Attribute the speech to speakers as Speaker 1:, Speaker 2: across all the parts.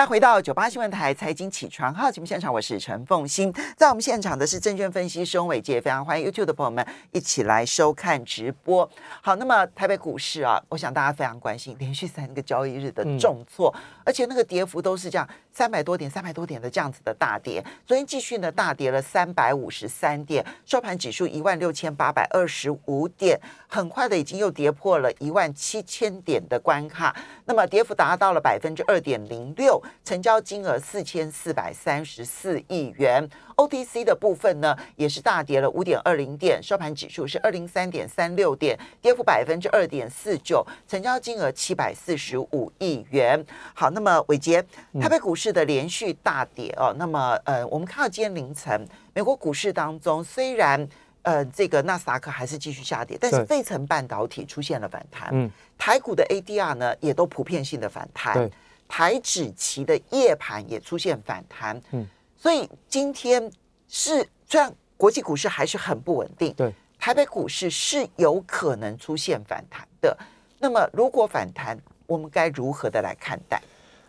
Speaker 1: 大家回到九八新闻台财经起床号节目现场，我是陈凤欣，在我们现场的是证券分析师翁伟杰，非常欢迎 YouTube 的朋友们一起来收看直播。好，那么台北股市啊，我想大家非常关心，连续三个交易日的重挫，而且那个跌幅都是这样三百多点、三百多点的这样子的大跌。昨天继续呢大跌了三百五十三点，收盘指数一万六千八百二十五点，很快的已经又跌破了一万七千点的关卡，那么跌幅达到了百分之二点零六。成交金额四千四百三十四亿元，OTC 的部分呢也是大跌了五点二零点，收盘指数是二零三点三六点，跌幅百分之二点四九，成交金额七百四十五亿元。好，那么伟杰，台北股市的连续大跌哦，那么呃，我们看到今天凌晨美国股市当中，虽然呃这个纳斯达克还是继续下跌，但是费城半导体出现了反弹，嗯，台股的 ADR 呢也都普遍性的反弹。台指期的夜盘也出现反弹，嗯，所以今天是虽然国际股市还是很不稳定，
Speaker 2: 对，
Speaker 1: 台北股市是有可能出现反弹的。那么如果反弹，我们该如何的来看待？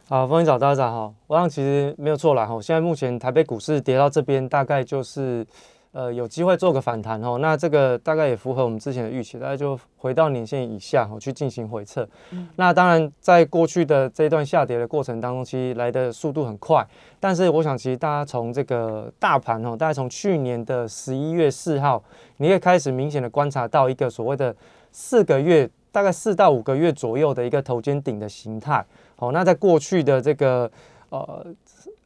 Speaker 2: 好，欢迎早大家好，我想其实没有错啦哈。现在目前台北股市跌到这边，大概就是。呃，有机会做个反弹哦，那这个大概也符合我们之前的预期，大概就回到年线以下哦去进行回撤。那当然，在过去的这一段下跌的过程当中，其实来的速度很快。但是我想，其实大家从这个大盘哦，大概从去年的十一月四号，你也开始明显的观察到一个所谓的四个月，大概四到五个月左右的一个头肩顶的形态。好，那在过去的这个呃。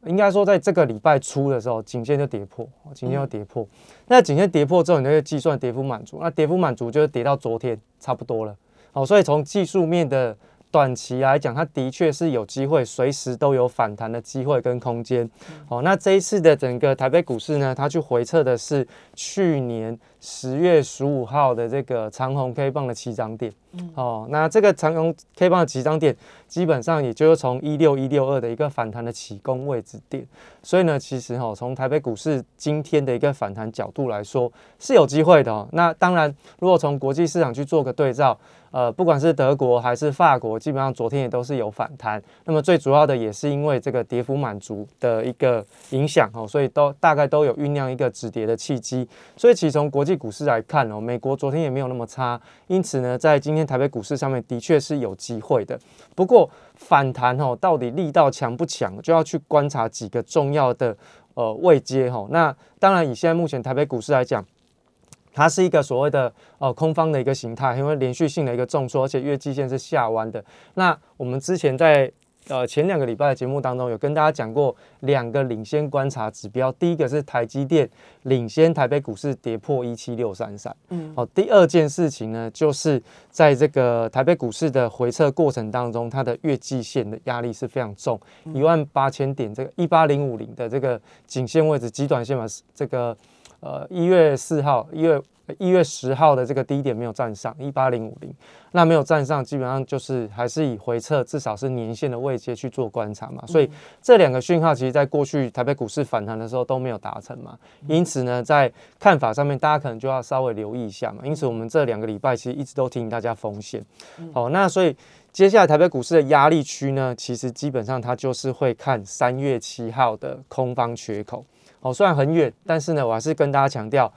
Speaker 2: 应该说，在这个礼拜初的时候，颈线就跌破，颈线要跌破。那颈线跌破之后，你就计算跌幅满足。那跌幅满足就是跌到昨天差不多了。好，所以从技术面的短期来讲，它的确是有机会，随时都有反弹的机会跟空间。好，那这一次的整个台北股市呢，它去回测的是去年。十月十五号的这个长虹 K 棒的起涨点，哦，那这个长虹 K 棒的起涨点，基本上也就是从一六一六二的一个反弹的起攻位置点，所以呢，其实哈，从台北股市今天的一个反弹角度来说，是有机会的哦。那当然，如果从国际市场去做个对照，呃，不管是德国还是法国，基本上昨天也都是有反弹。那么最主要的也是因为这个跌幅满足的一个影响哦，所以都大概都有酝酿一个止跌的契机。所以其实从国际股市来看哦，美国昨天也没有那么差，因此呢，在今天台北股市上面的确是有机会的。不过反弹哦，到底力道强不强，就要去观察几个重要的呃位阶哈。那当然，以现在目前台北股市来讲，它是一个所谓的呃空方的一个形态，因为连续性的一个重挫，而且月季线是下弯的。那我们之前在呃，前两个礼拜的节目当中，有跟大家讲过两个领先观察指标。第一个是台积电领先台北股市跌破一七六三三。嗯，好，第二件事情呢，就是在这个台北股市的回撤过程当中，它的月季线的压力是非常重，一万八千点这个一八零五零的这个颈线位置，极短线嘛，这个呃一月四号一月。一月十号的这个低点没有站上一八零五零，那没有站上，基本上就是还是以回撤，至少是年线的位阶去做观察嘛。所以这两个讯号，其实在过去台北股市反弹的时候都没有达成嘛。因此呢，在看法上面，大家可能就要稍微留意一下嘛。因此，我们这两个礼拜其实一直都提醒大家风险。好，那所以接下来台北股市的压力区呢，其实基本上它就是会看三月七号的空方缺口。好，虽然很远，但是呢，我还是跟大家强调。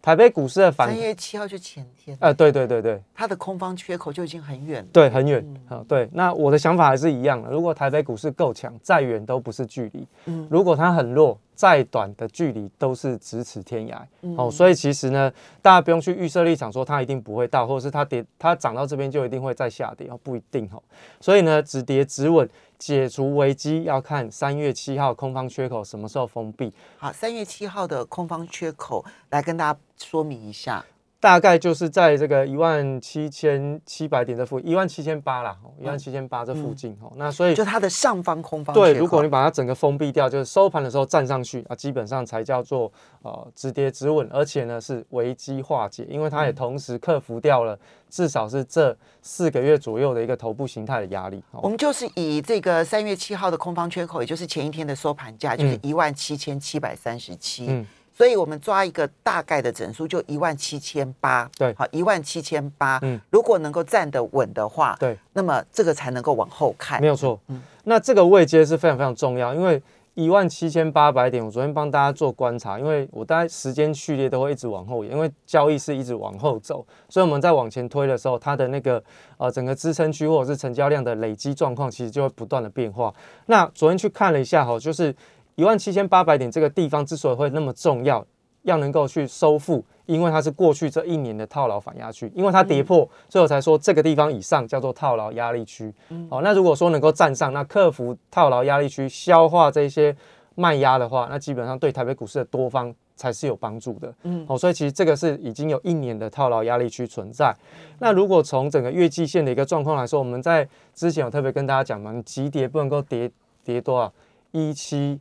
Speaker 2: 台北股市的反
Speaker 1: 三月七号就前天，
Speaker 2: 呃，对对对对，
Speaker 1: 它的空方缺口就已经很远了，
Speaker 2: 对，很远，好，对，那我的想法还是一样的，如果台北股市够强，再远都不是距离，嗯，如果它很弱，再短的距离都是咫尺天涯，哦，所以其实呢，大家不用去预设立场说它一定不会到，或者是它跌，它涨到这边就一定会再下跌，哦，不一定哦，所以呢，止跌止稳。解除危机要看三月七号空方缺口什么时候封闭。
Speaker 1: 好，三月七号的空方缺口来跟大家说明一下。
Speaker 2: 大概就是在这个一万七千七百点这附一万七千八啦，一万七千八这附近哦。那所以
Speaker 1: 就它的上方空方
Speaker 2: 对，如果你把它整个封闭掉，就是收盘的时候站上去啊，基本上才叫做呃止跌止稳，而且呢是危机化解，因为它也同时克服掉了至少是这四个月左右的一个头部形态的压力。
Speaker 1: 我们就是以这个三月七号的空方缺口，也就是前一天的收盘价，就是一万七千七百三十七。所以我们抓一个大概的整数，就一万七千八。
Speaker 2: 对
Speaker 1: 好，一万七千八。
Speaker 2: 嗯
Speaker 1: 如果能够站得稳的话，
Speaker 2: 对，
Speaker 1: 那么这个才能够往后看。
Speaker 2: 没有错。
Speaker 1: 嗯
Speaker 2: 那这个位阶是非常非常重要，因为一万七千八百点，我昨天帮大家做观察，因为我大概时间序列都会一直往后延，因为交易是一直往后走，所以我们在往前推的时候，它的那个呃整个支撑区或者是成交量的累积状况，其实就会不断的变化。那昨天去看了一下哈，就是一万七千八百点这个地方之所以会那么重要，要能够去收复，因为它是过去这一年的套牢反压区，因为它跌破，所以我才说这个地方以上叫做套牢压力区。好、那如果说能够站上，那克服套牢压力区，消化这些卖压的话，那基本上对台北股市的多方才是有帮助的。嗯，好、所以其实这个是已经有一年的套牢压力区存在。那如果从整个月季线的一个状况来说，我们在之前有特别跟大家讲嘛，你急跌不能够跌跌多少，一七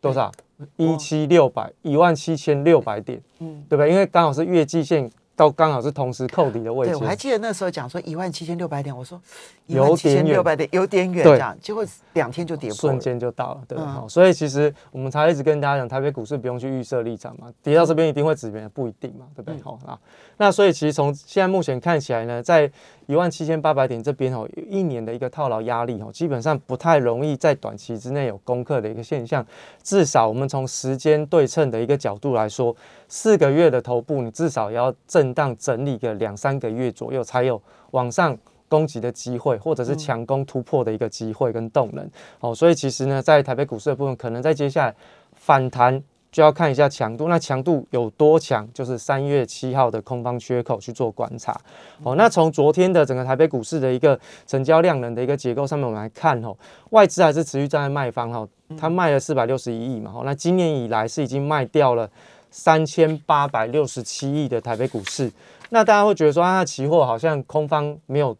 Speaker 2: 多少？一七六百一万七千六百点，
Speaker 1: 嗯，
Speaker 2: 对不对？因为刚好是月季线到刚好是同时扣底的位
Speaker 1: 对，
Speaker 2: 置
Speaker 1: 我。还记得那时候讲说一万七千六百点，我说一
Speaker 2: 有
Speaker 1: 万七
Speaker 2: 点远
Speaker 1: 千六百点有点远，这样，结果两天就跌破
Speaker 2: 瞬
Speaker 1: 了。
Speaker 2: 间就到了，对，
Speaker 1: 嗯
Speaker 2: 好、所以其实我们才一直跟大家讲，台北股市不用去预设立场嘛，跌到这边一定会止跌，不一定嘛，对不对？
Speaker 1: 嗯
Speaker 2: 好、啊，那所以其实从现在目前看起来呢，在一万七千八百点这边哦，一年的一个套牢压力哦，基本上不太容易在短期之内有攻克的一个现象。至少我们从时间对称的一个角度来说，四个月的头部，你至少要震荡整理个两三个月左右，才有往上。攻击的机会，或者是强攻突破的一个机会跟动能，哦，所以其实呢，在台北股市的部分，可能在接下来反弹就要看一下强度，那强度有多强，就是三月七号的空方缺口去做观察。哦，那从昨天的整个台北股市的一个成交量能的一个结构上面，我们来看哦，外资还是持续站在卖方哈，它卖了四百六十一亿嘛，哦，那今年以来是已经卖掉了三千八百六十七亿的台北股市。那大家会觉得说，啊，期货好像空方没有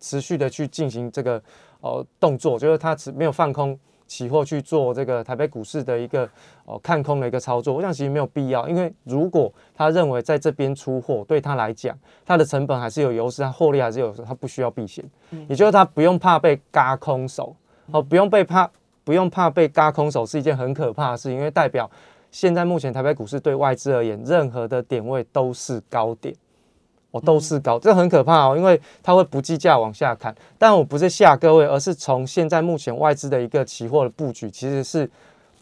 Speaker 2: 持续的去进行这个呃动作，就是它只没有放空期货去做这个台北股市的一个哦看空的一个操作，我想其实没有必要，因为如果他认为在这边出货对他来讲，他的成本还是有优势，他获利还是有他不需要避险，也就是他不用怕被嘎空手，哦，不用被怕不用怕被嘎空手是一件很可怕的事，因为代表现在目前台北股市对外资而言，任何的点位都是高点。哦，都是高，这很可怕哦，因为它会不计价往下看。但我不是吓各位，而是从现在目前外资的一个期货的布局，其实是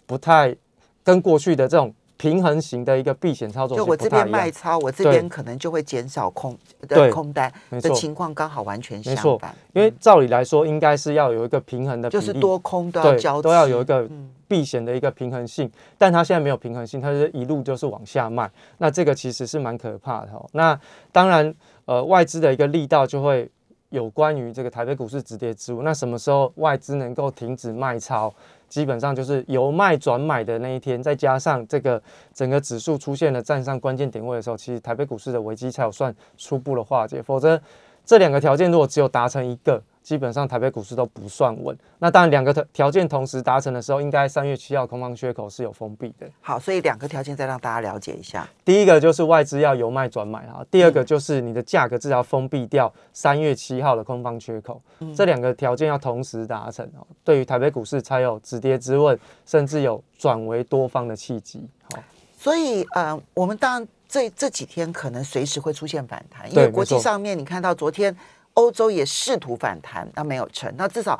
Speaker 2: 不太跟过去的这种平衡型的一个避险操作
Speaker 1: 就我这边卖。超，我这
Speaker 2: 对。
Speaker 1: 边可能就会减少空的空单的情况，刚好完全相反，
Speaker 2: 因为照理来说，应该是要有一个平衡的，
Speaker 1: 就是多空都要交，
Speaker 2: 都要有一个
Speaker 1: 嗯。
Speaker 2: 避险的一个平衡性，但它现在没有平衡性，它是一路就是往下卖，那这个其实是蛮可怕的哦。那当然，呃，外资的一个力道就会有关于这个台北股市止跌之物。那什么时候外资能够停止卖超？基本上就是由卖转买的那一天，再加上这个整个指数出现了站上关键点位的时候，其实台北股市的危机才有算初步的化解，否则这两个条件如果只有达成一个，基本上台北股市都不算稳。那当然，两个条条件同时达成的时候，应该三月七号空方缺口是有封闭的。
Speaker 1: 好，所以两个条件再让大家了解一下。
Speaker 2: 第一个就是外资要由卖转买啊，第二个就是你的价格至少要封闭掉三月七号的空方缺口，这两个条件要同时达成哦，对于台北股市才有止跌之问，甚至有转为多方的契机。好，
Speaker 1: 所以，呃，我们当然这这几天可能随时会出现反弹，因
Speaker 2: 对
Speaker 1: 为国际上面你看到昨天欧洲也试图反弹，那没有成。那至少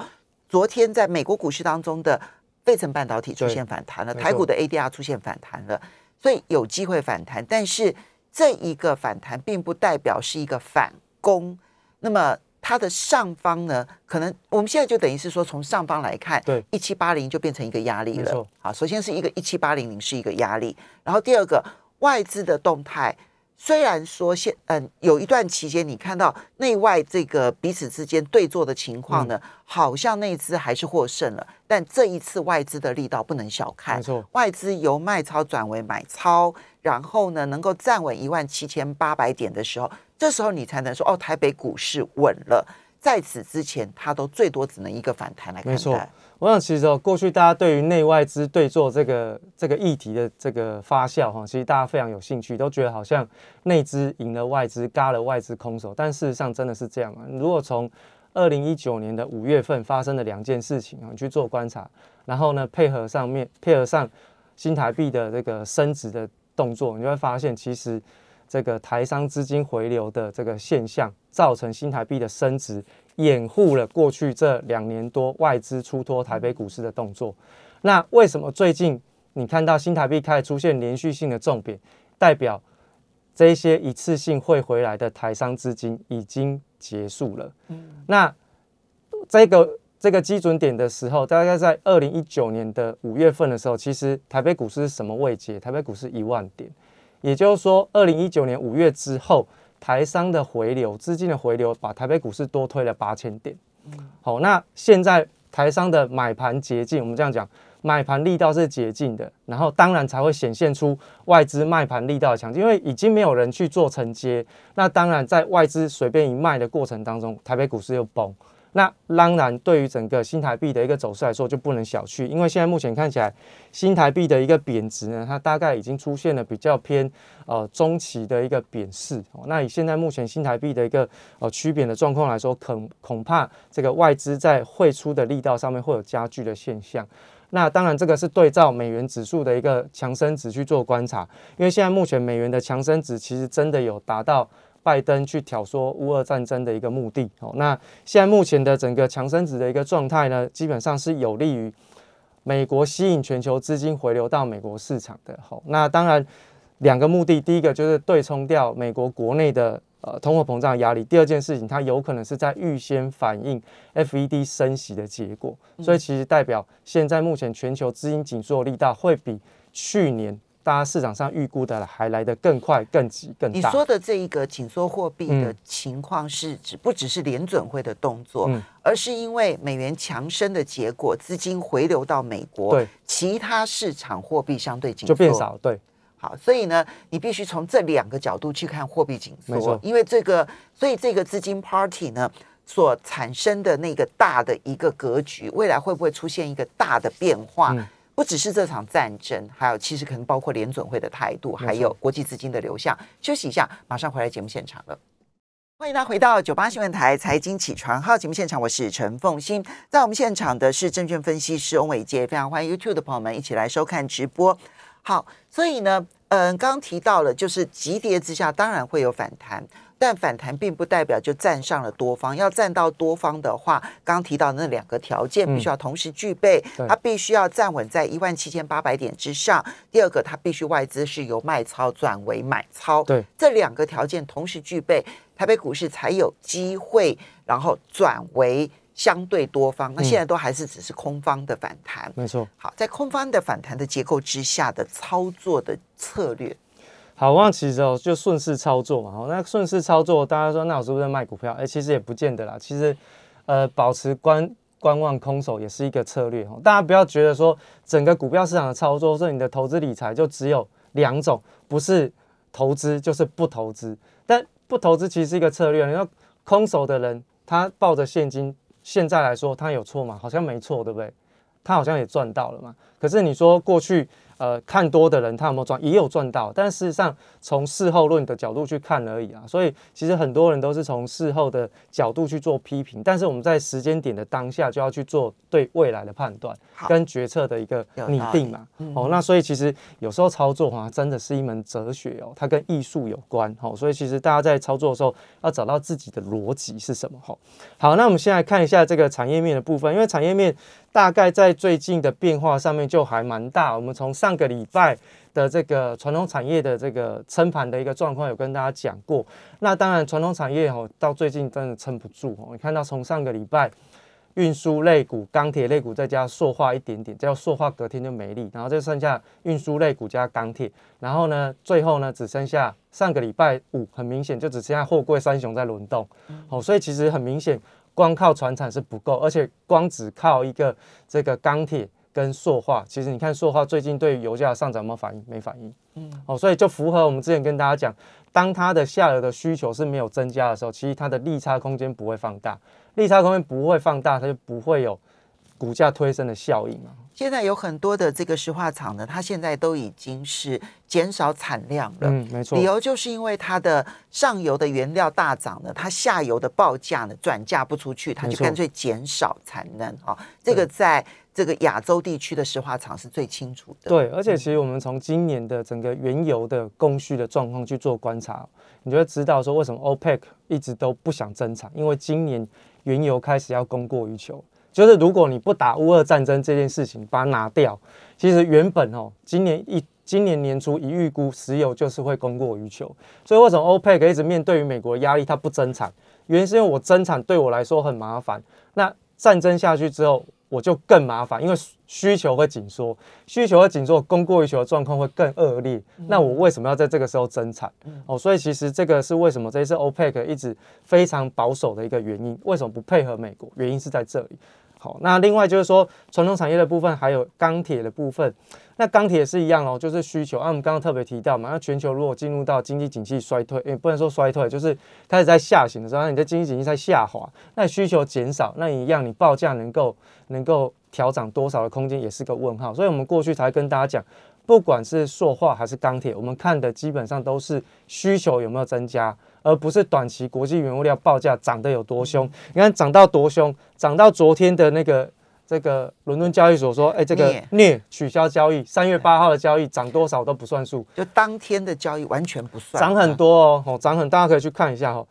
Speaker 1: 昨天在美国股市当中的费城半导体出现反弹了，台股的 ADR 出现反弹了，所以有机会反弹。但是这一个反弹并不代表是一个反攻，那么。它的上方呢，可能我们现在就等于是说，从上方来看，
Speaker 2: 对
Speaker 1: 一七八零就变成一个压力了。好，首先是一个一七八零零是一个压力，然后第二个外资的动态，虽然说现嗯有一段期间你看到内外这个彼此之间对坐的情况呢，好像内资还是获胜了，但这一次外资的力道不能小看
Speaker 2: 没，错，
Speaker 1: 外资由卖超转为买超，然后呢能够站稳一万七千八百点的时候，这时候你才能说哦，台北股市稳了。在此之前，它都最多只能一个反弹来看
Speaker 2: 没错。我想其实哦，过去大家对于内外资对做这个这个议题的这个发酵哈，其实大家非常有兴趣，都觉得好像内资赢了外资，嘎了外资空手，但事实上真的是这样啊。如果从二零一九年的五月份发生的两件事情啊，你去做观察，然后呢配合上面配合上新台币的这个升值的动作，你就会发现，其实这个台商资金回流的这个现象，造成新台币的升值，掩护了过去这两年多外资出脱台北股市的动作。那为什么最近你看到新台币开始出现连续性的重贬，代表这一些一次性汇回来的台商资金已经结束了？嗯，那这个这个基准点的时候，大概在二零一九年的五月份的时候，其实台北股市是什么位阶？台北股市一万点，也就是说，二零一九年五月之后，台商的回流资金的回流，把台北股市多推了八千点。嗯，好，那现在台商的买盘捷径，我们这样讲。买盘力道是捷径的，然后当然才会显现出外资卖盘力道的强劲，因为已经没有人去做承接，那当然在外资随便一卖的过程当中，台北股市又崩，那当然对于整个新台币的一个走势来说就不能小觑，因为现在目前看起来新台币的一个贬值呢，它大概已经出现了比较偏呃中期的一个贬势，那以现在目前新台币的一个呃区贬的状况来说，恐恐怕这个外资在汇出的力道上面会有加剧的现象。那当然，这个是对照美元指数的一个强升值去做观察，因为现在目前美元的强升值其实真的有达到拜登去挑唆乌俄战争的一个目的。哦，那现在目前的整个强升值的一个状态呢，基本上是有利于美国吸引全球资金回流到美国市场的。好，那当然两个目的，第一个就是对冲掉美国国内的。呃，通货膨胀压力。第二件事情，它有可能是在预先反映 FED 升息的结果，所以其实代表现在目前全球资金紧缩力道会比去年大家市场上预估的还来得更快、更急、更大。
Speaker 1: 你说的这一个紧缩货币的情况，是指不只是联准会的动作，而是因为美元强升的结果，资金回流到美国，
Speaker 2: 对
Speaker 1: 其他市场货币相对紧
Speaker 2: 就变少，对。
Speaker 1: 好，所以呢，你必须从这两个角度去看货币紧缩。因为这个，所以这个资金 party 呢所产生的那个大的一个格局，未来会不会出现一个大的变化？不只是这场战争，还有其实可能包括联准会的态度，还有国际资金的流向。休息一下，马上回来节目现场了。欢迎大家回到九八新闻台财经起床号节目现场，我是陈凤欣，在我们现场的是证券分析师翁伟杰，非常欢迎 YouTube 的朋友们一起来收看直播。好，所以呢，嗯，刚刚提到了，就是急跌之下当然会有反弹，但反弹并不代表就站上了多方。要站到多方的话，刚刚提到那两个条件必须要同时具备，它必须要站稳在一万七千八百点之上。第二个，它必须外资是由卖超转为买超，
Speaker 2: 对，
Speaker 1: 这两个条件同时具备，台北股市才有机会，然后转为。相对多方，那现在都还是只是空方的反弹，
Speaker 2: 没错。
Speaker 1: 好，在空方的反弹的结构之下的操作的策略，
Speaker 2: 好，望其实哦，就顺势操作嘛。好，那顺势操作，大家说那我是不是卖股票？哎，其实也不见得啦。其实，呃，保持观观望空手也是一个策略。哦大家不要觉得说整个股票市场的操作，是你的投资理财就只有两种，不是投资就是不投资。但不投资其实是一个策略。你说空手的人，他抱着现金。现在来说，他有错吗？好像没错，对不对？他好像也赚到了嘛。可是你说过去。呃，看多的人他有没有赚？也有赚到，但事实上从事后论的角度去看而已啊。所以其实很多人都是从事后的角度去做批评，但是我们在时间点的当下就要去做对未来的判断跟决策的一个拟定嘛。哦，那所以其实有时候操作哈，真的是一门哲学哦，它跟艺术有关。哦，所以其实大家在操作的时候要找到自己的逻辑是什么。哈，好，那我们现在看一下这个产业面的部分，因为产业面。大概在最近的变化上面就还蛮大。我们从上个礼拜的这个传统产业的这个撑盘的一个状况有跟大家讲过。那当然，传统产业哦，到最近真的撑不住哦。你看到从上个礼拜运输类股、钢铁类股再加塑化一点点，叫塑化隔天就没力，然后就剩下运输类股加钢铁。然后呢，最后呢只剩下上个礼拜五，很明显就只剩下货柜三雄在轮动。哦，所以其实很明显。光靠船产是不够，而且光只靠一个这个钢铁跟塑化，其实你看塑化最近对油价上涨有没有反应？没反应。嗯，哦，所以就符合我们之前跟大家讲，当它的下游的需求是没有增加的时候，其实它的利差空间不会放大，利差空间不会放大，它就不会有股价推升的效应啊。
Speaker 1: 现在有很多的这个石化厂呢，它现在都已经是减少产量了。嗯，
Speaker 2: 没错。
Speaker 1: 理由就是因为它的上游的原料大涨呢，它下游的报价呢转嫁不出去，它就干脆减少产能啊。这个在这个亚洲地区的石化厂是最清楚的。
Speaker 2: 对，而且其实我们从今年的整个原油的供需的状况去做观察，你就会知道说为什么 OPEC 一直都不想增产，因为今年原油开始要供过于求。就是如果你不打乌俄战争这件事情，把它拿掉，其实原本哦，今年一今年年初一预估石油就是会供过于求，所以为什么 OPEC 一直面对于美国压力，它不增产？原因是因为我增产对我来说很麻烦。那战争下去之后，我就更麻烦，因为需求会紧缩，需求会紧缩，供过于求的状况会更恶劣。那我为什么要在这个时候增产？哦，所以其实这个是为什么这一次 OPEC 一直非常保守的一个原因。为什么不配合美国？原因是在这里。好，那另外就是说，传统产业的部分还有钢铁的部分。那钢铁也是一样哦，就是需求。啊，我们刚刚特别提到嘛，那全球如果进入到经济景气衰退，也不能说衰退，就是开始在下行的时候，那你的经济景气在下滑，那需求减少，那一样你报价能够能够调整多少的空间也是个问号。所以我们过去才跟大家讲，不管是塑化还是钢铁，我们看的基本上都是需求有没有增加。而不是短期国际原物料报价涨得有多凶，你看涨到多凶，涨到昨天的那个这个伦敦交易所说，哎，这个镍。取消交易，三月八号的交易涨多少都不算数，
Speaker 1: 就当天的交易完全不算，
Speaker 2: 涨很多哦，哦，涨很，大家可以去看一下哦，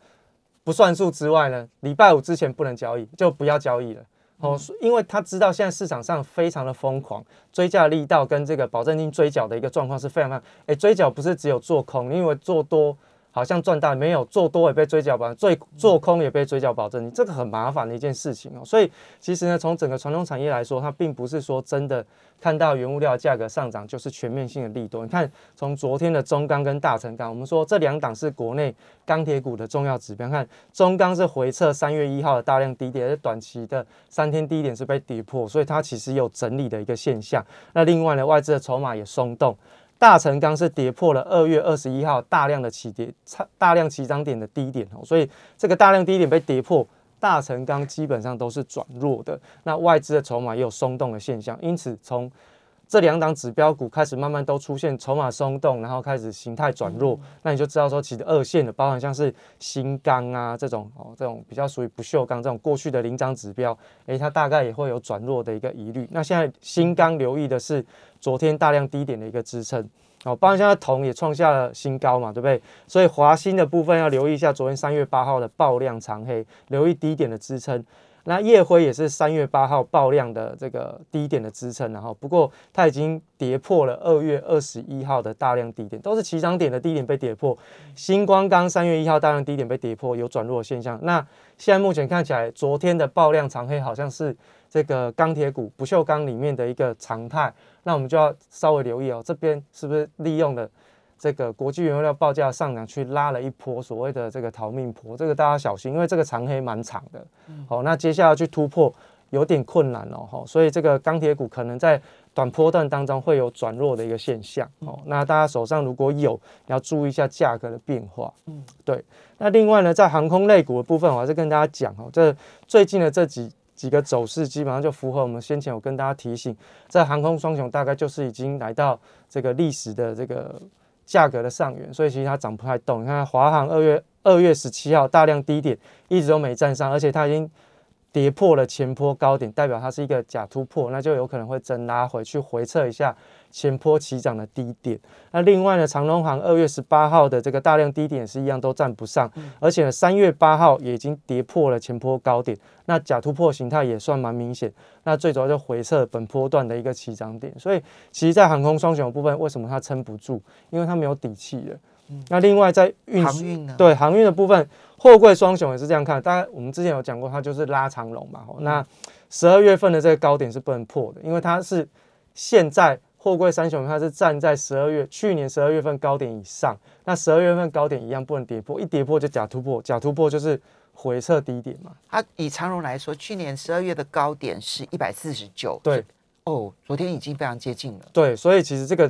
Speaker 2: 不算数之外呢，礼拜五之前不能交易，就不要交易了，哦，因为他知道现在市场上非常的疯狂，追价力道跟这个保证金追缴的一个状况是非常非常，哎，追缴不是只有做空，因为做多。好像赚大没有做多也被追缴保，做做空也被追缴保证，你这个很麻烦的一件事情哦。所以其实呢，从整个传统产业来说，它并不是说真的看到原物料价格上涨就是全面性的利多。你看，从昨天的中钢跟大成钢，我们说这两档是国内钢铁股的重要指标。看中钢是回撤三月一号的大量低点，而短期的三天低点是被跌破，所以它其实有整理的一个现象。那另外呢，外资的筹码也松动。大成钢是跌破了二月二十一号大量的起跌、大量起涨点的低点哦，所以这个大量低点被跌破，大成钢基本上都是转弱的。那外资的筹码也有松动的现象，因此从这两档指标股开始慢慢都出现筹码松动，然后开始形态转弱，那你就知道说，其实二线的，包含像是新钢啊这种哦，这种比较属于不锈钢这种过去的领涨指标，诶，它大概也会有转弱的一个疑虑。那现在新钢留意的是昨天大量低点的一个支撑，哦，包含现在铜也创下了新高嘛，对不对？所以华锌的部分要留意一下昨天三月八号的爆量长黑，留意低点的支撑。那夜辉也是三月八号爆量的这个低点的支撑，然后不过它已经跌破了二月二十一号的大量低点，都是起涨点的低点被跌破。星光钢三月一号大量低点被跌破，有转弱现象。那现在目前看起来，昨天的爆量长黑好像是这个钢铁股不锈钢里面的一个常态，那我们就要稍微留意哦，这边是不是利用的？这个国际原油料报价上涨，去拉了一波所谓的这个逃命坡，这个大家小心，因为这个长黑蛮长的。好，那接下来去突破有点困难哦，哈，所以这个钢铁股可能在短波段当中会有转弱的一个现象。哦，那大家手上如果有，你要注意一下价格的变化。嗯，对。那另外呢，在航空类股的部分，我还是跟大家讲哦，这最近的这几几个走势基本上就符合我们先前有跟大家提醒，在航空双雄大概就是已经来到这个历史的这个。价格的上缘，所以其实它涨不太动。你看华航二月二月十七号大量低点一直都没站上，而且它已经跌破了前坡高点，代表它是一个假突破，那就有可能会真拉回去回测一下。前坡起涨的低点，那另外呢，长隆行二月十八号的这个大量低点是一样都站不上，而且呢，三月八号也已经跌破了前坡高点，那假突破形态也算蛮明显，那最主要就回撤本波段的一个起涨点，所以其实，在航空双雄部分，为什么它撑不住？因为它没有底气了。那另外在
Speaker 1: 运航运呢？
Speaker 2: 对航运的部分，货柜双雄也是这样看，当然我们之前有讲过，它就是拉长龙嘛。那十二月份的这个高点是不能破的，因为它是现在。货柜三雄它是站在十二月去年十二月份高点以上，那十二月份高点一样不能跌破，一跌破就假突破，假突破就是回撤低点嘛。
Speaker 1: 它以长荣来说，去年十二月的高点是一百四十九，
Speaker 2: 对，
Speaker 1: 哦，昨天已经非常接近了，
Speaker 2: 对，所以其实这个。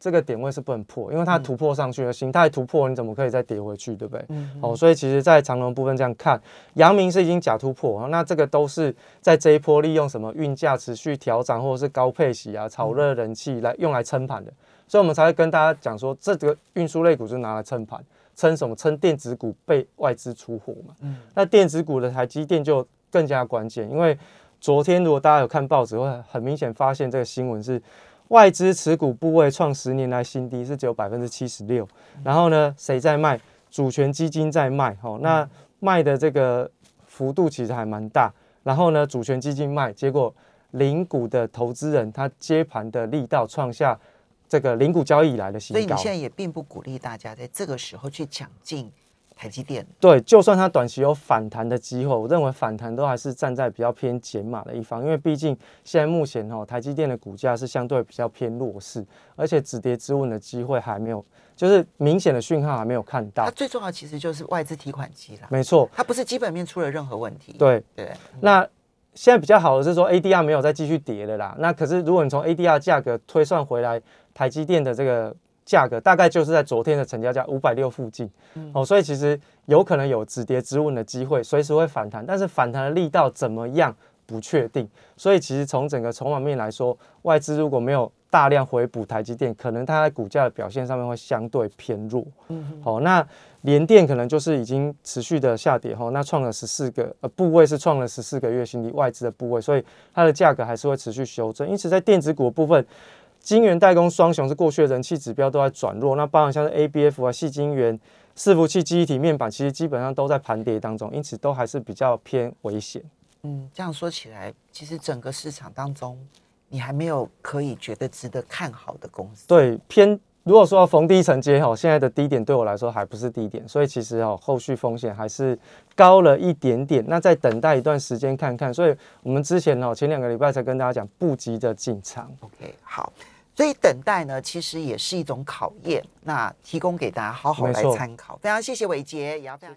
Speaker 2: 这个点位是不能破，因为它突破上去了，形态突破，你怎么可以再跌回去，对不对？哦，所以其实，在长龙部分这样看，阳明是已经假突破，那这个都是在这一波利用什么运价持续调整，或者是高配息啊、炒热人气来用来撑盘的，所以我们才会跟大家讲说，这个运输类股是拿来撑盘，撑什么？撑电子股被外资出货嘛。嗯，那电子股的台积电就更加关键，因为昨天如果大家有看报纸，会很明显发现这个新闻是外资持股部位创十年来新低，是只有百分之七十六。然后呢，谁在卖？主权基金在卖，哦，那卖的这个幅度其实还蛮大。然后呢，主权基金卖，结果零股的投资人他接盘的力道创下这个零股交易以来的新高。
Speaker 1: 所以你现在也并不鼓励大家在这个时候去抢进。台积电
Speaker 2: 对，就算它短期有反弹的机会，我认为反弹都还是站在比较偏减码的一方，因为毕竟现在目前哦，台积电的股价是相对比较偏弱势，而且止跌止稳的机会还没有，就是明显的讯号还没有看到。
Speaker 1: 它最重要其实就是外资提款机啦，
Speaker 2: 没错，
Speaker 1: 它不是基本面出了任何问题。
Speaker 2: 对
Speaker 1: 对，
Speaker 2: 那现在比较好的是说 ADR 没有再继续跌了啦。那可是如果你从 ADR 价格推算回来，台积电的这个。价格大概就是在昨天的成交价五百六附近，哦，所以其实有可能有止跌止稳的机会，随时会反弹，但是反弹的力道怎么样不确定。所以其实从整个筹码面来说，外资如果没有大量回补台积电，可能它在股价的表现上面会相对偏弱。嗯，好，那联电可能就是已经持续的下跌，哈，那创了十四个呃部位是创了十四个月新低，外资的部位，所以它的价格还是会持续修正。因此在电子股部分。晶圆代工双雄是过去的人气指标都在转弱，那包含像是 A B F 啊、细晶圆、伺服器、记忆体面板，其实基本上都在盘跌当中，因此都还是比较偏危险。
Speaker 1: 嗯，这样说起来，其实整个市场当中，你还没有可以觉得值得看好的公司。
Speaker 2: 对，偏。如果说要逢低承接哈，现在的低点对我来说还不是低点，所以其实哦，后续风险还是高了一点点。那再等待一段时间看看。所以我们之前哦，前两个礼拜才跟大家讲不急着进场。
Speaker 1: OK，好，所以等待呢，其实也是一种考验。那提供给大家好好来参考。非常谢谢伟杰，也要非常。